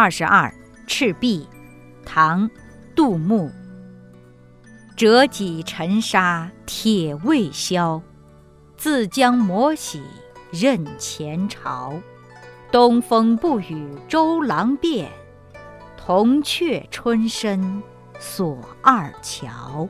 二十二赤壁。唐杜牧。折戟沉沙铁未销自将磨洗认前朝。东风不与周郎便。铜雀春深锁二乔。